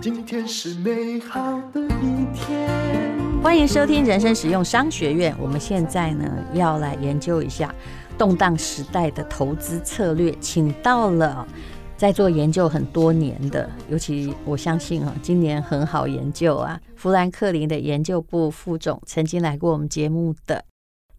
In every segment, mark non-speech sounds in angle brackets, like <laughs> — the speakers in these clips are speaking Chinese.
今天是美好的一天。欢迎收听人生实用商学院。我们现在呢要来研究一下动荡时代的投资策略，请到了在做研究很多年的，尤其我相信啊，今年很好研究啊，富兰克林的研究部副总，曾经来过我们节目的。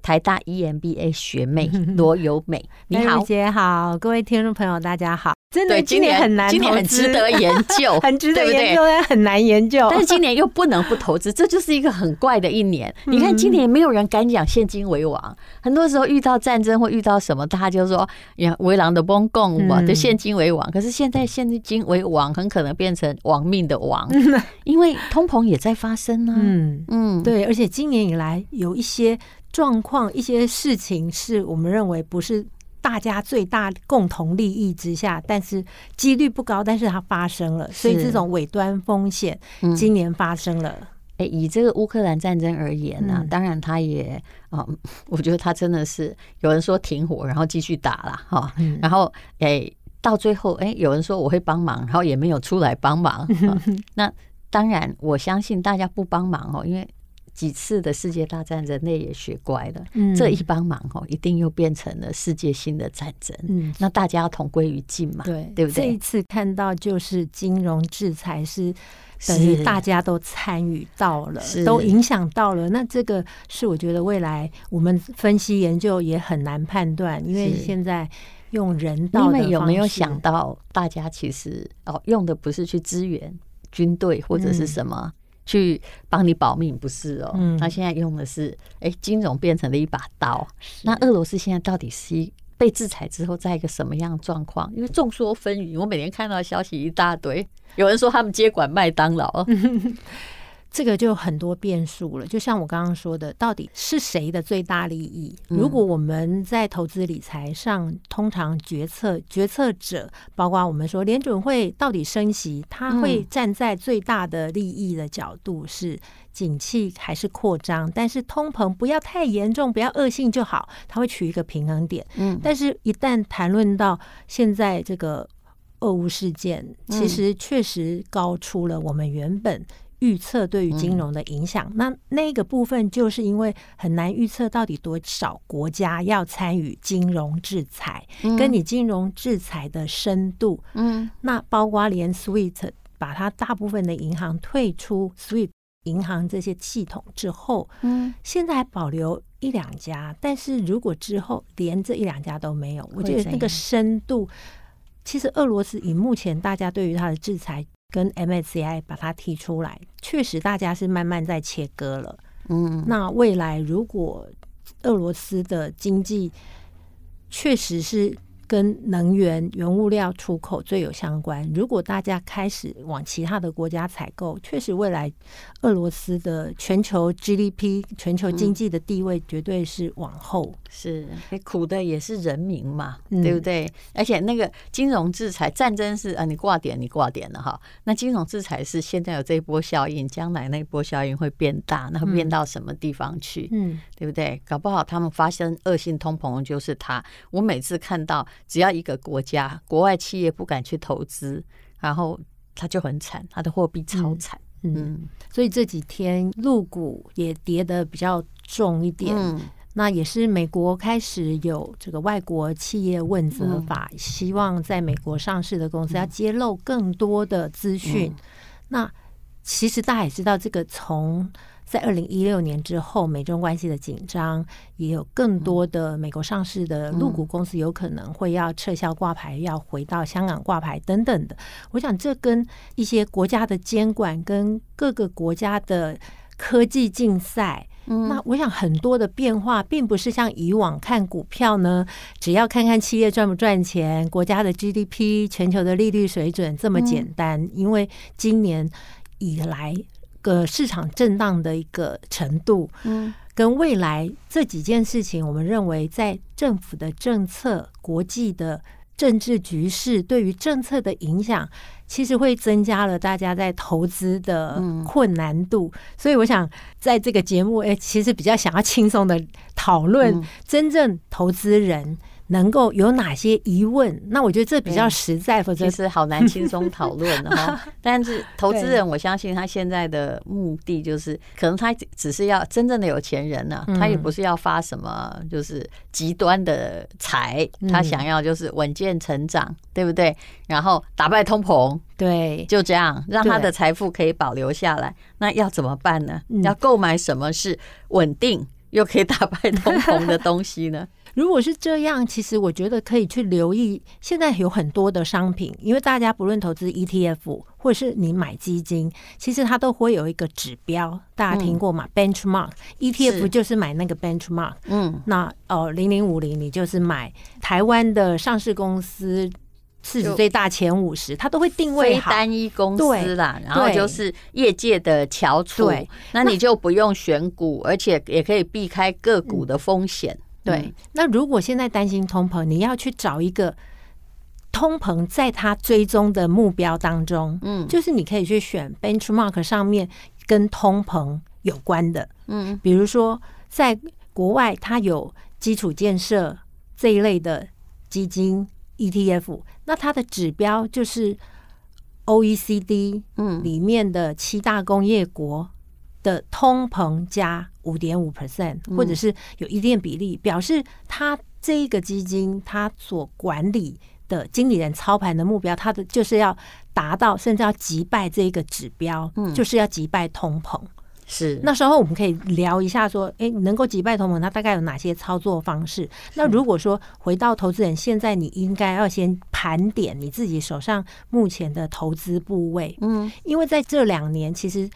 台大 EMBA 学妹罗友美，你好，姐好，各位听众朋友，大家好。真的，今年很难，今年很值得研究，<laughs> 很值得研究，很难研究。但是今年又不能不投资，这就是一个很怪的一年。你看，今年没有人敢讲现金为王，很多时候遇到战争或遇到什么，大家就说呀，为狼的崩共，我的现金为王。可是现在现金为王，很可能变成亡命的王，<laughs> 因为通膨也在发生呢。嗯嗯，对，而且今年以来有一些。状况一些事情是我们认为不是大家最大共同利益之下，但是几率不高，但是它发生了，所以这种尾端风险今年发生了。哎、以这个乌克兰战争而言呢、啊，当然它也啊，<laughs> 我觉得它真的是有人说停火，然后继续打了哈，然后哎、欸、到最后哎、欸、有人说我会帮忙，然后也没有出来帮忙。<laughs> 那当然我相信大家不帮忙哦，因为。几次的世界大战，人类也学乖了。嗯，这一帮忙哦，一定又变成了世界性的战争。嗯，那大家要同归于尽嘛？对，对不对？这一次看到就是金融制裁是等于大家都参与到了，都影响到了。那这个是我觉得未来我们分析研究也很难判断，因为现在用人道的。你们有没有想到，大家其实哦，用的不是去支援军队或者是什么？去帮你保命不是哦，他现在用的是哎，金融变成了一把刀。那俄罗斯现在到底是被制裁之后在一个什么样的状况？因为众说纷纭，我每天看到消息一大堆，有人说他们接管麦当劳。<laughs> <laughs> <laughs> 这个就很多变数了，就像我刚刚说的，到底是谁的最大利益？如果我们在投资理财上，通常决策决策者，包括我们说联准会到底升息，他会站在最大的利益的角度，是景气还是扩张？但是通膨不要太严重，不要恶性就好，他会取一个平衡点。嗯，但是一旦谈论到现在这个俄乌事件，其实确实高出了我们原本。预测对于金融的影响，嗯、那那个部分就是因为很难预测到底多少国家要参与金融制裁，嗯、跟你金融制裁的深度，嗯，那包括连 SWIFT 把它大部分的银行退出 SWIFT 银行这些系统之后，嗯，现在还保留一两家，但是如果之后连这一两家都没有，我觉得那个深度，其实俄罗斯以目前大家对于它的制裁。跟 MSCI 把它提出来，确实大家是慢慢在切割了。嗯，那未来如果俄罗斯的经济确实是。跟能源原物料出口最有相关。如果大家开始往其他的国家采购，确实未来俄罗斯的全球 GDP、全球经济的地位绝对是往后。是，苦的也是人民嘛，对不对？而且那个金融制裁、战争是啊，你挂点，你挂点了哈。那金融制裁是现在有这一波效应，将来那一波效应会变大，那会变到什么地方去？嗯，对不对？搞不好他们发生恶性通膨就是他。我每次看到。只要一个国家国外企业不敢去投资，然后他就很惨，他的货币超惨。嗯，嗯，所以这几天陆股也跌得比较重一点。嗯，那也是美国开始有这个外国企业问责法，嗯，希望在美国上市的公司要揭露更多的资讯。嗯，那其实大家也知道，这个从在二零一六年之后，美中关系的紧张，也有更多的美国上市的陆股公司有可能会要撤销挂牌，要回到香港挂牌等等的。我想，这跟一些国家的监管，跟各个国家的科技竞赛，那我想很多的变化，并不是像以往看股票呢，只要看看企业赚不赚钱，国家的 GDP、全球的利率水准这么简单。因为今年以来。个市场震荡的一个程度，嗯，跟未来这几件事情，我们认为在政府的政策、国际的政治局势对于政策的影响，其实会增加了大家在投资的困难度。所以，我想在这个节目，哎，其实比较想要轻松的讨论真正投资人。能够有哪些疑问？那我觉得这比较实在，否则其实好难轻松讨论哈。<laughs> 但是投资人，我相信他现在的目的就是，可能他只是要真正的有钱人呢，他也不是要发什么就是极端的财，他想要就是稳健成长，对不对？然后打败通膨，对，就这样让他的财富可以保留下来。那要怎么办呢？要购买什么是稳定又可以打败通膨的东西呢？如果是这样，其实我觉得可以去留意，现在有很多的商品，因为大家不论投资 ETF 或者是你买基金，其实它都会有一个指标，大家听过吗？嗯，Benchmark。ETF 就是买那个 Benchmark，嗯，那哦零零五零你就是买台湾的上市公司市值最大前五十，它都会定位好。单一公司啦，然后就是业界的翘楚，那你就不用选股，而且也可以避开个股的风险。对，那如果现在担心通膨，你要去找一个通膨在它追踪的目标当中，嗯，就是你可以去选 benchmark 上面跟通膨有关的，嗯，比如说在国外它有基础建设这一类的基金 ETF，那它的指标就是 OECD 嗯。里面的七大工业国的通膨加五点五 percent，或者是有一定比例，表示他这一个基金他所管理的经理人操盘的目标，他的就是要达到，甚至要击败这一个指标，嗯，就是要击败通膨。是那时候我们可以聊一下，说，哎，能够击败通膨，它大概有哪些操作方式？那如果说回到投资人，现在你应该要先盘点你自己手上目前的投资部位，嗯，因为在这两年其实。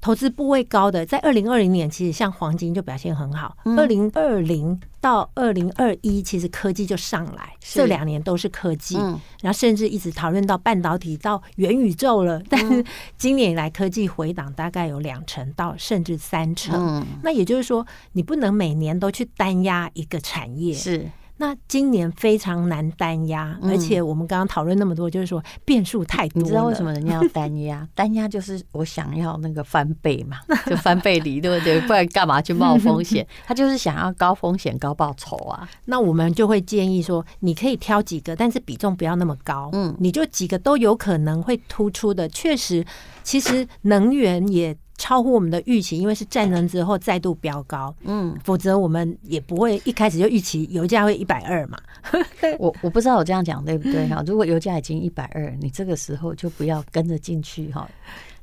投资部位高的，在二零二零年，其实像黄金就表现很好。二零二零到二零二一，其实科技就上来，这两年都是科技，然后甚至一直讨论到半导体到元宇宙了。但是今年以来，科技回档大概有两成到甚至三成。那也就是说，你不能每年都去单压一个产业。是。那今年非常难单压，而且我们刚刚讨论那么多，就是说变数太多。你知道为什么人家要单压？<laughs> 单压就是我想要那个翻倍嘛，<laughs> 就翻倍离，对不对？不然干嘛去冒风险？<laughs> 他就是想要高风险高报酬啊。那我们就会建议说，你可以挑几个，但是比重不要那么高。嗯，你就几个都有可能会突出的。确实，其实能源也。超乎我们的预期，因为是战争之后再度飙高，嗯，否则我们也不会一开始就预期油价会一百二嘛。<laughs> 我我不知道我这样讲对不对哈？如果油价已经一百二，你这个时候就不要跟着进去哈，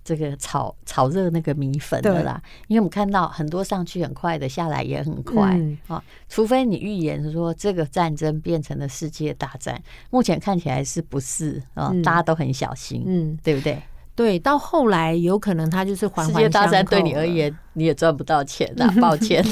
这个炒炒热那个米粉了啦。因为我们看到很多上去很快的，下来也很快啊。除非你预言说这个战争变成了世界大战，目前看起来是不是啊？大家都很小心，嗯，对不对？对，到后来有可能它就是环环相扣。世界大战对你而言，你也赚不到钱的，抱歉。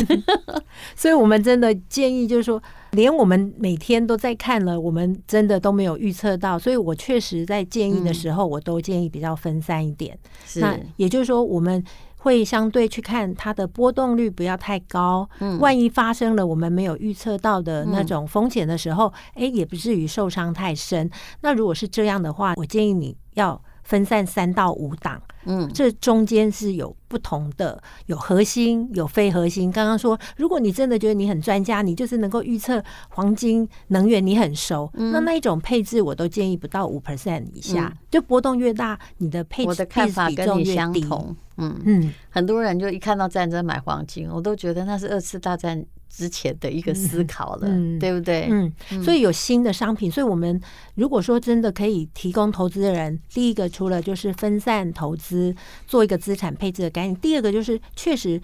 <laughs> 所以我们真的建议，就是说，连我们每天都在看了，我们真的都没有预测到。所以我确实在建议的时候，我都建议比较分散一点。是，那也就是说，我们会相对去看它的波动率不要太高。嗯，万一发生了我们没有预测到的那种风险的时候，哎，也不至于受伤太深。那如果是这样的话，我建议你要。分散三到五档，嗯，这中间是有不同的，有核心，有非核心。刚刚说，如果你真的觉得你很专家，你就是能够预测黄金、能源，你很熟，嗯、那那一种配置，我都建议不到五 percent 以下。嗯、就波动越大，你的配置我的看法跟你相同。嗯嗯，很多人就一看到战争买黄金，我都觉得那是二次大战之前的一个思考了，嗯、对不对？嗯，所以有新的商品，所以我们如果说真的可以提供投资的人，第一个除了就是分散投资，做一个资产配置的概念，第二个就是确实。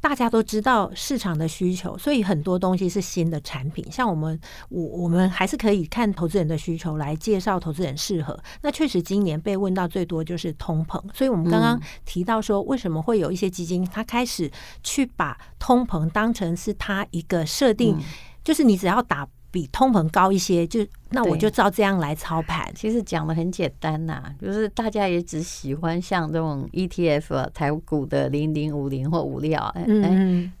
大家都知道市场的需求，所以很多东西是新的产品。像我们，我我们还是可以看投资人的需求来介绍投资人适合。那确实今年被问到最多就是通膨，所以我们刚刚提到说，为什么会有一些基金，它开始去把通膨当成是它一个设定，就是你只要打比通膨高一些就。那我就照这样来操盘。其实讲的很简单呐、啊，就是大家也只喜欢像这种 ETF、啊、台股的零零五零或五六，哎，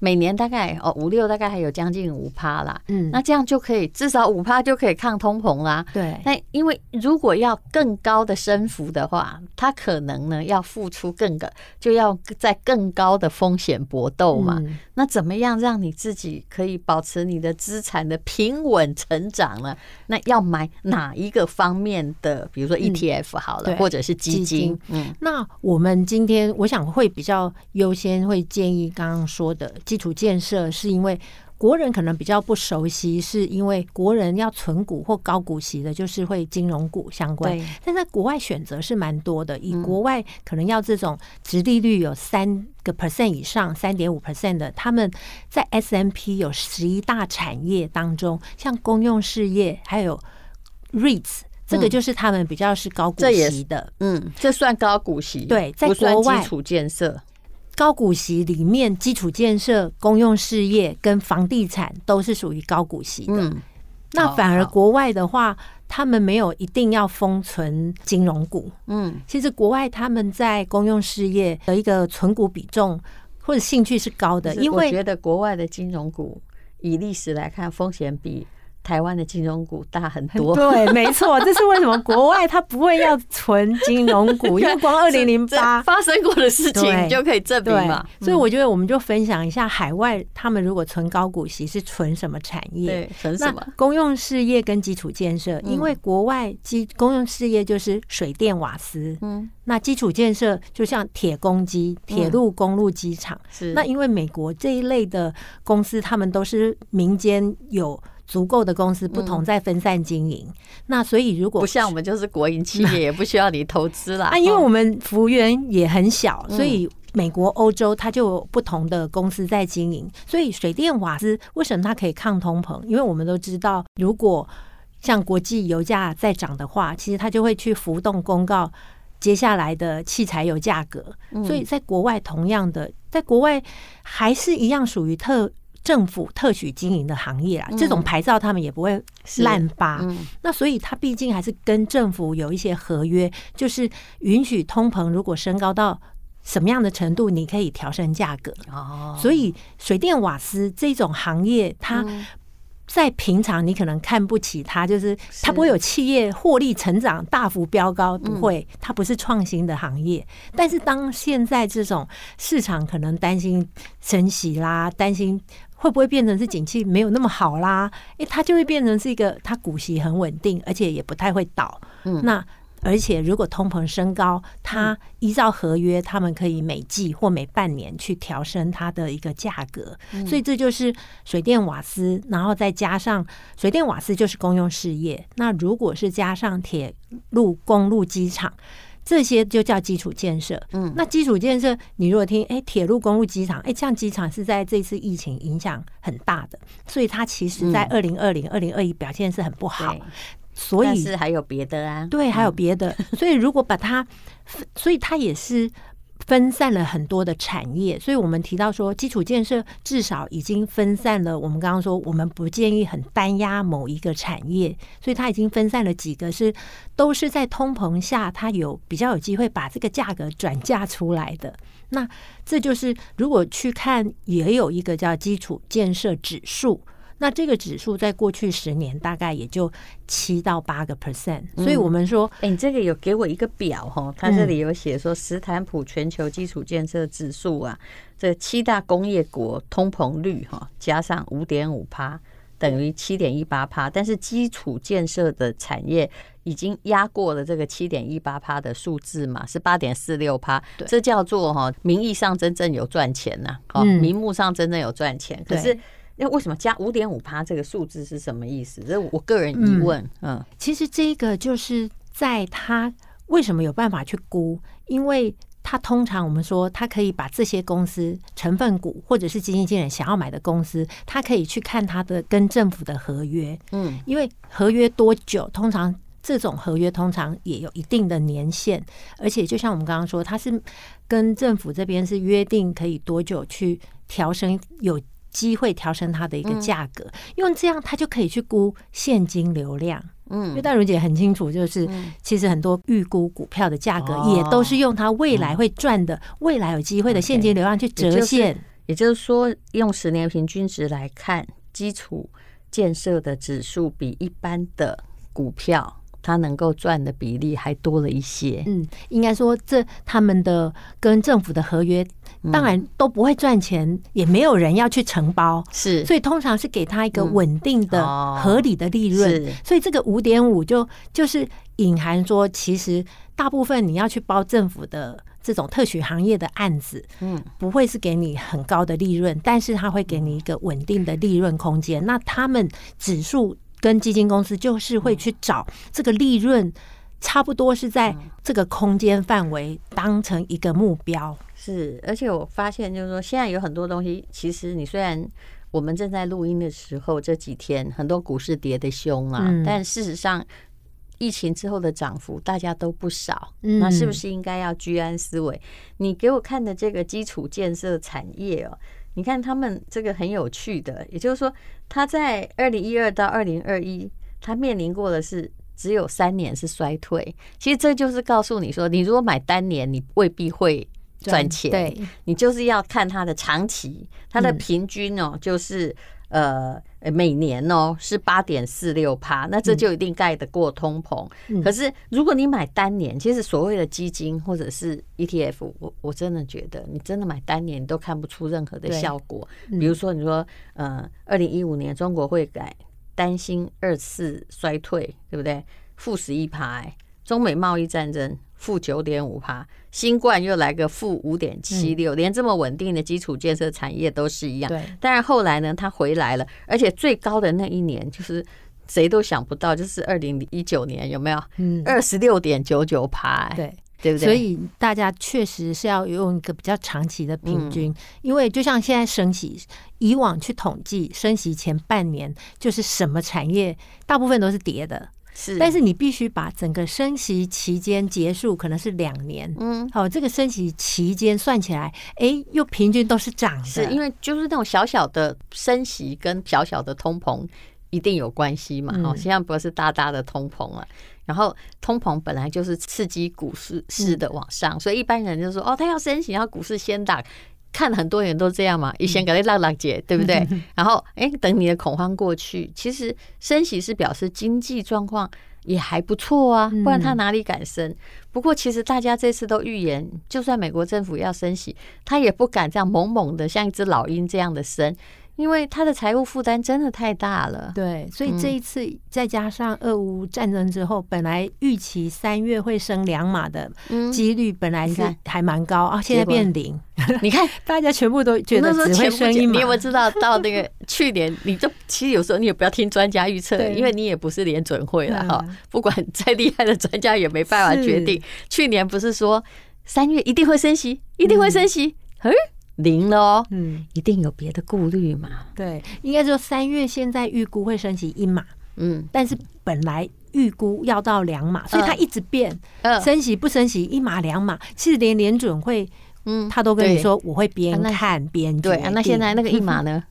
每年大概哦五六大概还有将近五趴啦。嗯，那这样就可以至少五趴就可以抗通膨啦。对。那因为如果要更高的升幅的话，它可能呢要付出更个，就要在更高的风险搏斗嘛。那怎么样让你自己可以保持你的资产的平稳？成长呢？那要买哪一个方面的？比如说 ETF 好了，嗯、或者是基金，基金。嗯，那我们今天我想会比较优先会建议刚刚说的基础建设，是因为。国人可能比较不熟悉，是因为国人要存股或高股息的，就是会金融股相关。但在国外选择是蛮多的，以国外可能要这种殖利率有三个 percent 以上，三点五 percent 的，他们在 S M P 有十一大产业当中，像公用事业还有 REITs，这个就是他们比较是高股息的。嗯，这算高股息，对，在国外基础建设。高股息里面，基础建设、公用事业跟房地产都是属于高股息的。嗯，那反而国外的话，他们没有一定要封存金融股。嗯，其实国外他们在公用事业的一个存股比重或者兴趣是高的，因为我觉得国外的金融股以历史来看，风险比。台湾的金融股大很多，对，<laughs> 没错，这是为什么国外它不会要存金融股，<laughs> 因为光二零零八发生过的事情就可以证明嘛。所以我觉得我们就分享一下海外他们如果存高股息是存什么产业？对，存什么？公用事业跟基础建设，因为国外基公用事业就是水电瓦斯，嗯，那基础建设就像铁公机、铁路、公路、机场，是那因为美国这一类的公司，他们都是民间有。足够的公司不同在分散经营，嗯、那所以如果不像我们就是国营企业，也不需要你投资啦。啊，因为我们幅员也很小，所以美国、欧洲它就有不同的公司在经营。所以水电瓦斯为什么它可以抗通膨？因为我们都知道，如果像国际油价在涨的话，其实它就会去浮动公告接下来的汽柴油价格。所以在国外，同样的，在国外还是一样属于特。政府特许经营的行业啊，这种牌照他们也不会滥发。嗯、那所以他毕竟还是跟政府有一些合约，就是允许通膨如果升高到什么样的程度，你可以调升价格。哦，所以水电瓦斯这种行业，它在平常你可能看不起它，就是它不会有企业获利成长大幅飙高，不会，它不是创新的行业。但是当现在这种市场可能担心升息啦，担心。会不会变成是景气没有那么好啦？诶，它就会变成是一个，它股息很稳定，而且也不太会倒。嗯，那而且如果通膨升高，它依照合约，他们可以每季或每半年去调升它的一个价格。所以这就是水电瓦斯，然后再加上水电瓦斯就是公用事业。那如果是加上铁路、公路、机场。这些就叫基础建设。嗯，那基础建设，你如果听，哎，铁路、公路、机场，哎，像机场是在这次疫情影响很大的，所以它其实在二零二零、二零二一表现是很不好。所以是还有别的啊，对，还有别的。所以如果把它，所以它也是。分散了很多的产业，所以我们提到说，基础建设至少已经分散了。我们刚刚说，我们不建议很单压某一个产业，所以它已经分散了几个是都是在通膨下，它有比较有机会把这个价格转嫁出来的。那这就是如果去看，也有一个叫基础建设指数。那这个指数在过去十年大概也就七到八个 percent，所以我们说，哎，你这个有给我一个表哈，它这里有写说，斯坦普全球基础建设指数啊，这七大工业国通膨率哈加上五点五趴等于七点一八趴，但是基础建设的产业已经压过了这个七点一八趴的数字嘛，是八点四六趴，这叫做哈名义上真正有赚钱呐，哦，名目上真正有赚钱，可是。那为什么加五点五趴这个数字是什么意思？这是我个人疑问。嗯，其实这个就是在他为什么有办法去估，因为他通常我们说他可以把这些公司成分股或者是基金经理想要买的公司，他可以去看他的跟政府的合约。嗯，因为合约多久，通常这种合约通常也有一定的年限，而且就像我们刚刚说，他是跟政府这边是约定可以多久去调升有。机会调升它的一个价格，因为这样它就可以去估现金流量。嗯，因为戴如姐很清楚，就是其实很多预估股票的价格也都是用它未来会赚的、未来有机会的现金流量去折现。也就是说，用十年平均值来看，基础建设的指数比一般的股票他能够赚的比例还多了一些。嗯，应该说这他们的跟政府的合约，当然都不会赚钱，嗯、也没有人要去承包，是，所以通常是给他一个稳定的、合理的利润。所以这个五点五就就是隐含说，其实大部分你要去包政府的。这种特许行业的案子，嗯，不会是给你很高的利润，但是它会给你一个稳定的利润空间。那他们指数跟基金公司就是会去找这个利润差不多是在这个空间范围当成一个目标。是，而且我发现就是说，现在有很多东西，其实你虽然我们正在录音的时候这几天很多股市跌的凶啊，但事实上。疫情之后的涨幅大家都不少，那是不是应该要居安思危？你给我看的这个基础建设产业哦，你看他们这个很有趣的，也就是说，他在二零一二到二零二一，他面临过的是只有三年是衰退。其实这就是告诉你说，你如果买单年，你未必会赚钱。对，你就是要看它的长期，它的平均哦，就是。呃，每年哦是八点四六趴，那这就一定盖得过通膨。嗯、可是如果你买单年，其实所谓的基金或者是 ETF，我我真的觉得你真的买单年，你都看不出任何的效果。嗯、比如说你说，呃，二零一五年中国会改，担心二次衰退，对不对？负十一趴，中美贸易战争。负九点五趴，新冠又来个负五点七六，连这么稳定的基础建设产业都是一样。对，但是后来呢，它回来了，而且最高的那一年，就是谁都想不到，就是二零一九年，有没有？嗯，二十六点九九趴，对，对不对？所以大家确实是要用一个比较长期的平均，因为就像现在升息，以往去统计升息前半年，就是什么产业大部分都是跌的。是，但是你必须把整个升息期间结束，可能是两年。嗯，好，这个升息期间算起来，哎，又平均都是涨的。是因为就是那种小小的升息跟小小的通膨一定有关系嘛？哦，现在不是大大的通膨了。然后通膨本来就是刺激股市市的往上，所以一般人就说哦，他要升息，然后股市先打。看很多人都这样嘛，以前给你浪浪姐，对不对？<laughs> 然后哎，等你的恐慌过去，其实升息是表示经济状况也还不错啊，不然他哪里敢升？不过其实大家这次都预言，就算美国政府要升息，他也不敢这样猛猛的像一只老鹰这样的升。因为他的财务负担真的太大了，对，所以这一次再加上俄乌战争之后，本来预期三月会升两码的几率本来是还蛮高啊，现在变零。你看，<laughs> 大家全部都觉得只会升一码。你有没有知道 <laughs> 到那个去年，你就其实有时候你也不要听专家预测，因为你也不是联准会了哈。不管 <laughs> 再厉害的专家也没办法决定。去年不是说三月一定会升息，一定会升息，嗯。零了哦，嗯，一定有别的顾虑嘛？对，应该说三月现在预估会升息一码，嗯，但是本来预估要到两码，所以它一直变，嗯，升息不升息一码两码，其实连联准会，嗯，他都跟你说我会边看边决定。对，那现在那个一码呢？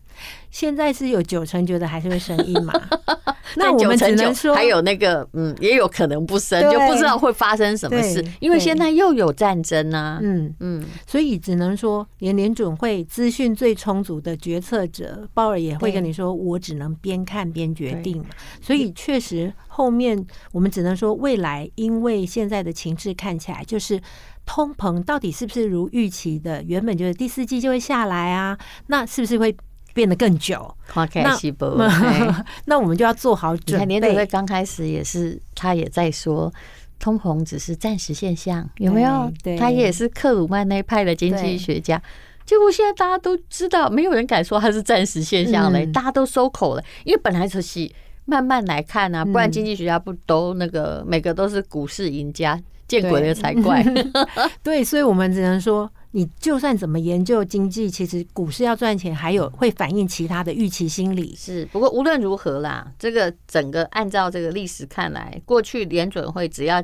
现在是有九成觉得还是会生一码，<laughs> 那我们只能说还有那个嗯，也有可能不生，就不知道会发生什么事，因为现在又有战争啊，嗯。嗯，所以只能说连联准会资讯最充足的决策者鲍尔也会跟你说，我只能边看边决定。所以确实后面我们只能说未来，因为现在的情势看起来就是通膨到底是不是如预期的，原本就是第四季就会下来啊，那是不是会？变得更久，那 <laughs> 那我们就要做好准备。联准会刚开始也是，他也在说通膨只是暂时现象，有没有？他也是克鲁曼那一派的经济学家。结果现在大家都知道，没有人敢说它是暂时现象了，大家都收口了。因为本来就是慢慢来看啊，不然经济学家不都那个每个都是股市赢家，见鬼了才怪。<laughs> 对，所以我们只能说。你就算怎么研究经济，其实股市要赚钱，还有会反映其他的预期心理。是，不过无论如何啦，这个整个按照这个历史看来，过去联准会只要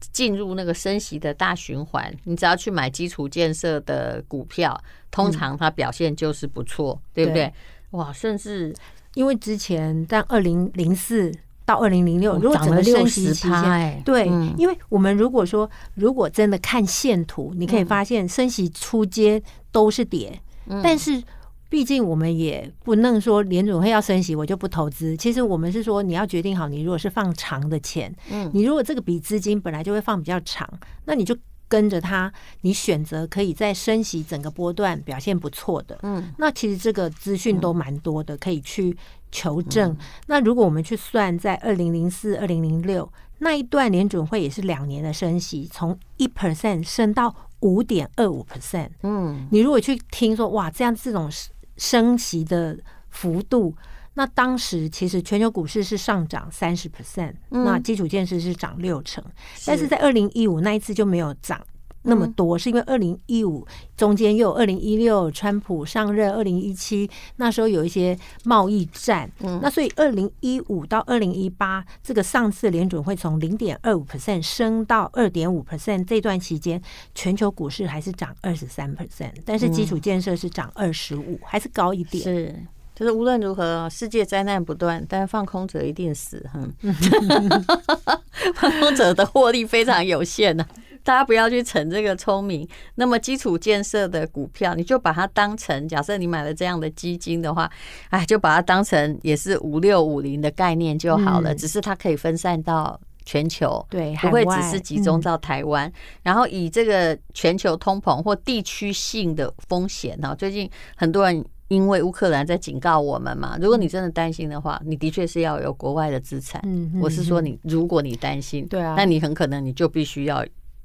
进入那个升息的大循环，你只要去买基础建设的股票，通常它表现就是不错，嗯、对不对？对哇，甚至因为之前在二零零四。到二零零六，如果整个升息期间，对，因为我们如果说，如果真的看线图，你可以发现升息出街都是跌，但是毕竟我们也不能说联总会要升息，我就不投资。其实我们是说，你要决定好，你如果是放长的钱，嗯，你如果这个笔资金本来就会放比较长，那你就跟着它，你选择可以在升息整个波段表现不错的，嗯，那其实这个资讯都蛮多的，可以去求证。那如果我们去算，在二零零四、二零零六那一段联准会也是两年的升息，从一 percent 升到五点二五 percent，嗯，你如果去听说哇，这样这种。升息的幅度，那当时其实全球股市是上涨三十 percent，那基础建设是涨六成，但是在二零一五那一次就没有涨。那么多是因为二零一五中间又有二零一六川普上任，二零一七那时候有一些贸易战，嗯，那所以二零一五到二零一八这个上次联准会从零点二五 percent 升到二点五 percent 这段期间，全球股市还是涨二十三 percent，但是基础建设是涨二十五，还是高一点。是，就是无论如何，世界灾难不断，但是放空者一定死，哼，<laughs> 放空者的获利非常有限呢、啊。大家不要去逞这个聪明。那么基础建设的股票，你就把它当成，假设你买了这样的基金的话，哎，就把它当成也是五六五零的概念就好了。只是它可以分散到全球，对，不会只是集中到台湾。然后以这个全球通膨或地区性的风险呢，最近很多人因为乌克兰在警告我们嘛，如果你真的担心的话，你的确是要有国外的资产。我是说你，如果你担心，对啊，那你很可能你就必须要。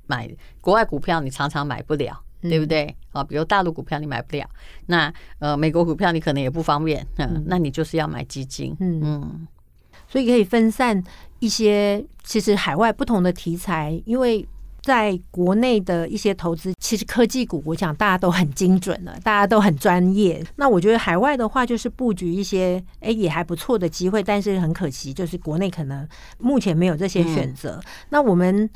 买国外股票，你常常买不了，对不对？啊，比如大陆股票你买不了，那呃，美国股票你可能也不方便，嗯，那你就是要买基金，嗯嗯，所以可以分散一些其实海外不同的题材，因为在国内的一些投资，其实科技股我想大家都很精准了，大家都很专业。那我觉得海外的话，就是布局一些哎也还不错的机会，但是很可惜，就是国内可能目前没有这些选择。那我们。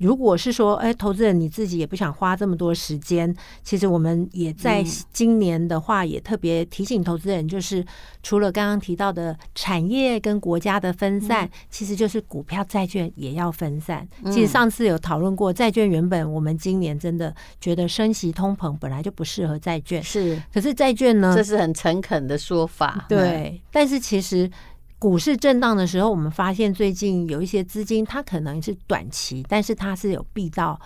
如果是说，哎，投资人你自己也不想花这么多时间，其实我们也在今年的话，也特别提醒投资人，就是除了刚刚提到的产业跟国家的分散，其实就是股票、债券也要分散。其实上次有讨论过，债券原本我们今年真的觉得升息通膨本来就不适合债券，是，可是债券呢，这是很诚恳的说法，对，但是其实。股市震荡的时候，我们发现最近有一些资金，它可能是短期，但是它是有避到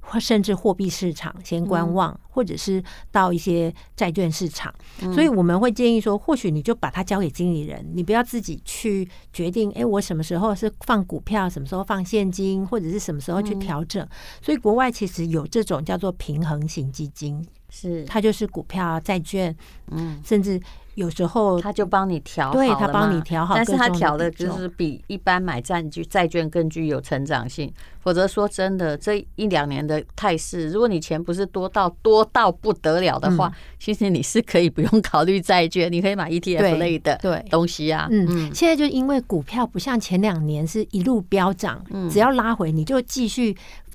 或甚至货币市场先观望，或者是到一些债券市场。所以我们会建议说，或许你就把它交给经理人，你不要自己去决定。哎，我什么时候是放股票，什么时候放现金，或者是什么时候去调整。所以国外其实有这种叫做平衡型基金，是它就是股票、债券，嗯，甚至。有时候他就帮你调好，对，他帮你调好，但是他调的就是比一般买债券债券更具有成长性。否则说真的，这一两年的态势，如果你钱不是多到多到不得了的话，嗯、其实你是可以不用考虑债券，你可以买 ETF 类的对东西啊。嗯，嗯现在就因为股票不像前两年是一路飙涨，嗯、只要拉回你就继续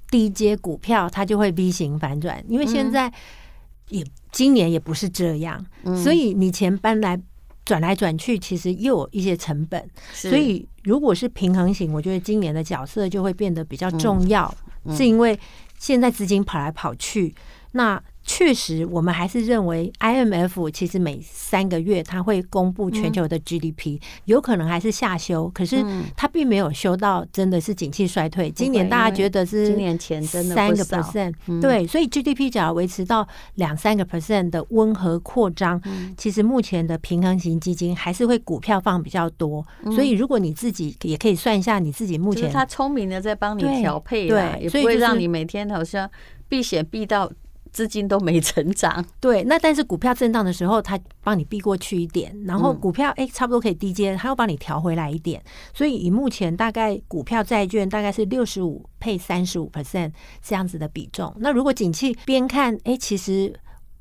低接股票，它就会 V 型反转，因为现在也。今年也不是这样，所以你钱搬来转来转去，其实又有一些成本。所以如果是平衡型，我觉得今年的角色就会变得比较重要，是因为现在资金跑来跑去，那。确实，我们还是认为 IMF 其实每三个月它会公布全球的 GDP，有可能还是下修，可是它并没有修到真的是景气衰退。今年大家觉得是今年前真的三个 percent，对，所以 GDP 只要维持到两三个 percent 的温和扩张，其实目前的平衡型基金还是会股票放比较多。所以如果你自己也可以算一下你自己目前，他聪明的在帮你调配，对，也不会让你每天好像避险避到。资金都没成长，<laughs> 对，那但是股票震荡的时候，它帮你避过去一点，然后股票哎、欸，差不多可以低接，它又帮你调回来一点，所以以目前大概股票债券大概是六十五配三十五 percent 这样子的比重。那如果景气边看，哎、欸，其实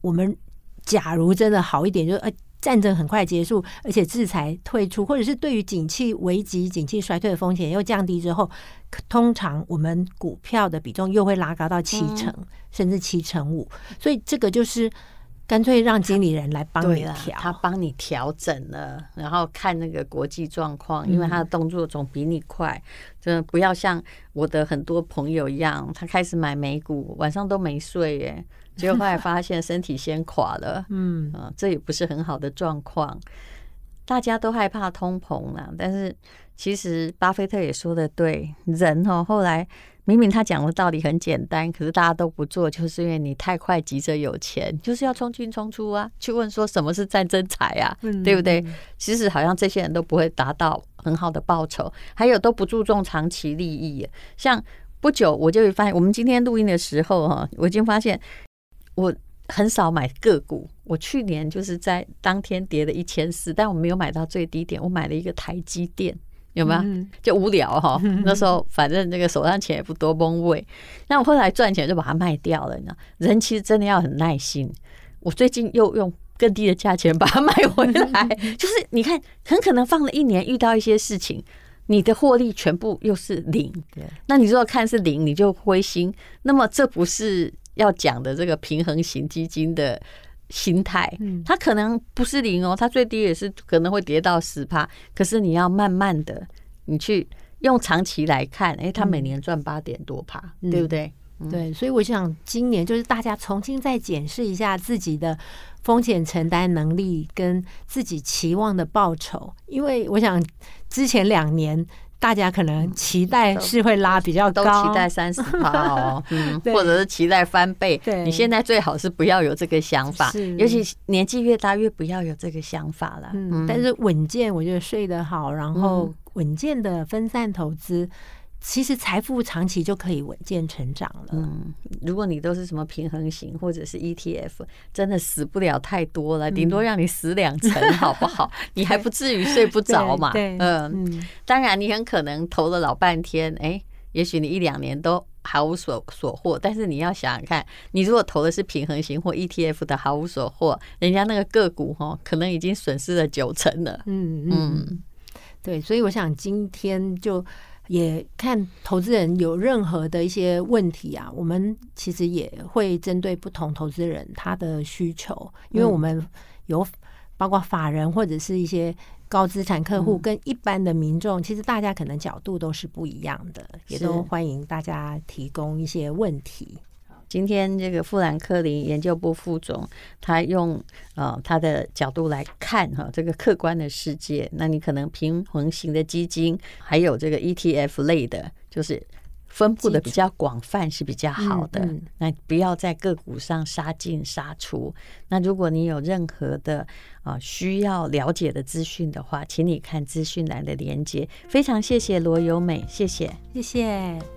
我们假如真的好一点，就呃。战争很快结束，而且制裁退出，或者是对于景气危机、景气衰退的风险又降低之后，通常我们股票的比重又会拉高到七成，甚至七成五。所以这个就是干脆让经理人来帮你调，他帮你调整了，然后看那个国际状况，因为他的动作总比你快。真的不要像我的很多朋友一样，他开始买美股，晚上都没睡耶，结果后来发现身体先垮了。<laughs> 嗯啊，这也不是很好的状况。大家都害怕通膨了，但是其实巴菲特也说的对，人哦后来。明明他讲的道理很简单，可是大家都不做，就是因为你太快急着有钱，就是要冲进冲出啊！去问说什么是战争财啊，嗯、对不对？其实好像这些人都不会达到很好的报酬，还有都不注重长期利益。像不久我就会发现，我们今天录音的时候哈，我已经发现我很少买个股。我去年就是在当天跌了一千四，但我没有买到最低点，我买了一个台积电。有没有？就无聊哈。<laughs> 那时候反正那个手上钱也不多，崩位。那我后来赚钱就把它卖掉了。你知道，人其实真的要很耐心。我最近又用更低的价钱把它 <laughs> 买回来。就是你看，很可能放了一年，遇到一些事情，你的获利全部又是零。那你如果看是零，你就灰心。那么这不是要讲的这个平衡型基金的心态。它可能不是零哦，它最低也是可能会跌到十趴。可是你要慢慢的。你去用长期来看，哎，它每年赚八点多趴，嗯、对不对？嗯、对，所以我想今年就是大家重新再检视一下自己的风险承担能力跟自己期望的报酬，因为我想之前两年大家可能期待是会拉比较高，都期待三十趴哦，<laughs> 嗯，或者是期待翻倍。对，你现在最好是不要有这个想法，尤其年纪越大越不要有这个想法了。嗯，但是稳健，我觉得睡得好，然后。稳健的分散投资，其实财富长期就可以稳健成长了。嗯，如果你都是什么平衡型或者是 ETF，真的死不了太多了，顶多让你死两成，好不好？<laughs> 你还不至于睡不着嘛。嗯嗯，当然你很可能投了老半天，哎，也许你一两年都毫无所所获。但是你要想想看，你如果投的是平衡型或 ETF 的毫无所获，人家那个个股哈，可能已经损失了九成了。嗯嗯。嗯对，所以我想今天就也看投资人有任何的一些问题啊，我们其实也会针对不同投资人他的需求，因为我们有包括法人或者是一些高资产客户跟一般的民众，其实大家可能角度都是不一样的，也都欢迎大家提供一些问题。今天这个富兰克林研究部副总，他用呃他的角度来看哈这个客观的世界。那你可能平衡型的基金，还有这个 ETF 类的，就是分布的比较广泛是比较好的。那不要在个股上杀进杀出。那如果你有任何的啊需要了解的资讯的话，请你看资讯栏的连接。非常谢谢罗友美，谢谢，谢谢。